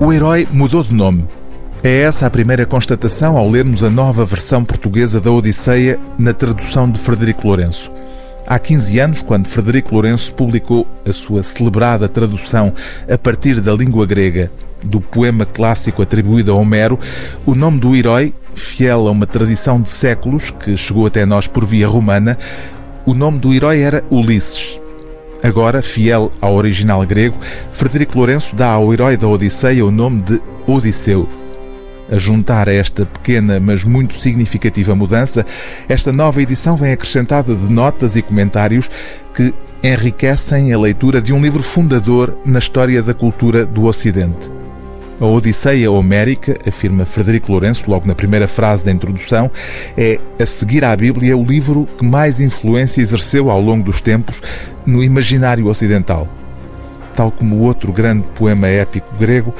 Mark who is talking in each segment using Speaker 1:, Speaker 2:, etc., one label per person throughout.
Speaker 1: O herói mudou de nome. É essa a primeira constatação ao lermos a nova versão portuguesa da Odisseia na tradução de Frederico Lourenço. Há 15 anos, quando Frederico Lourenço publicou a sua celebrada tradução a partir da língua grega do poema clássico atribuído a Homero, o nome do herói, fiel a uma tradição de séculos que chegou até nós por via romana, o nome do herói era Ulisses. Agora, fiel ao original grego, Frederico Lourenço dá ao herói da Odisseia o nome de Odisseu. A juntar a esta pequena, mas muito significativa mudança, esta nova edição vem acrescentada de notas e comentários que enriquecem a leitura de um livro fundador na história da cultura do Ocidente. A Odisseia Homérica, afirma Frederico Lourenço logo na primeira frase da introdução, é, a seguir à Bíblia, o livro que mais influência exerceu ao longo dos tempos no imaginário ocidental. Tal como o outro grande poema épico grego,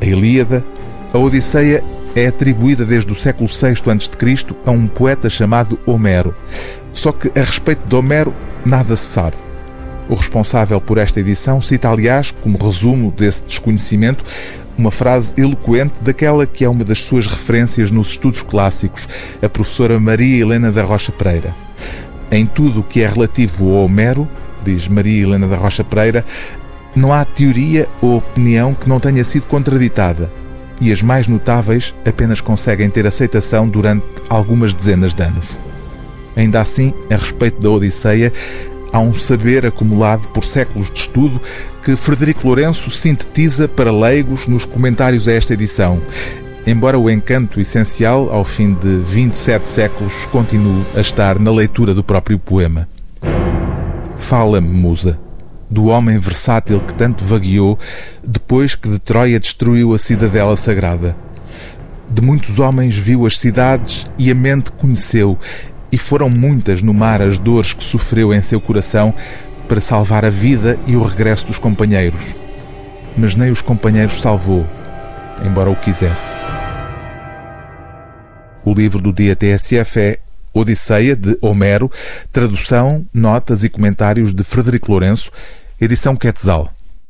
Speaker 1: a Ilíada, a Odisseia é atribuída desde o século VI a.C. a um poeta chamado Homero. Só que a respeito de Homero nada se sabe. O responsável por esta edição cita, aliás, como resumo desse desconhecimento, uma frase eloquente daquela que é uma das suas referências nos estudos clássicos, a professora Maria Helena da Rocha Pereira. Em tudo o que é relativo ao Homero, diz Maria Helena da Rocha Pereira, não há teoria ou opinião que não tenha sido contraditada, e as mais notáveis apenas conseguem ter aceitação durante algumas dezenas de anos. Ainda assim, a respeito da Odisseia, há um saber acumulado por séculos de estudo que Frederico Lourenço sintetiza para leigos nos comentários a esta edição, embora o encanto essencial, ao fim de 27 séculos, continue a estar na leitura do próprio poema. Fala-me, musa do homem versátil que tanto vagueou depois que de Troia destruiu a cidadela sagrada. De muitos homens viu as cidades e a mente conheceu, e foram muitas no mar as dores que sofreu em seu coração para salvar a vida e o regresso dos companheiros. Mas nem os companheiros salvou, embora o quisesse. O livro do dia TSF é Odisseia, de Homero, tradução, notas e comentários de Frederico Lourenço, edição Quetzal.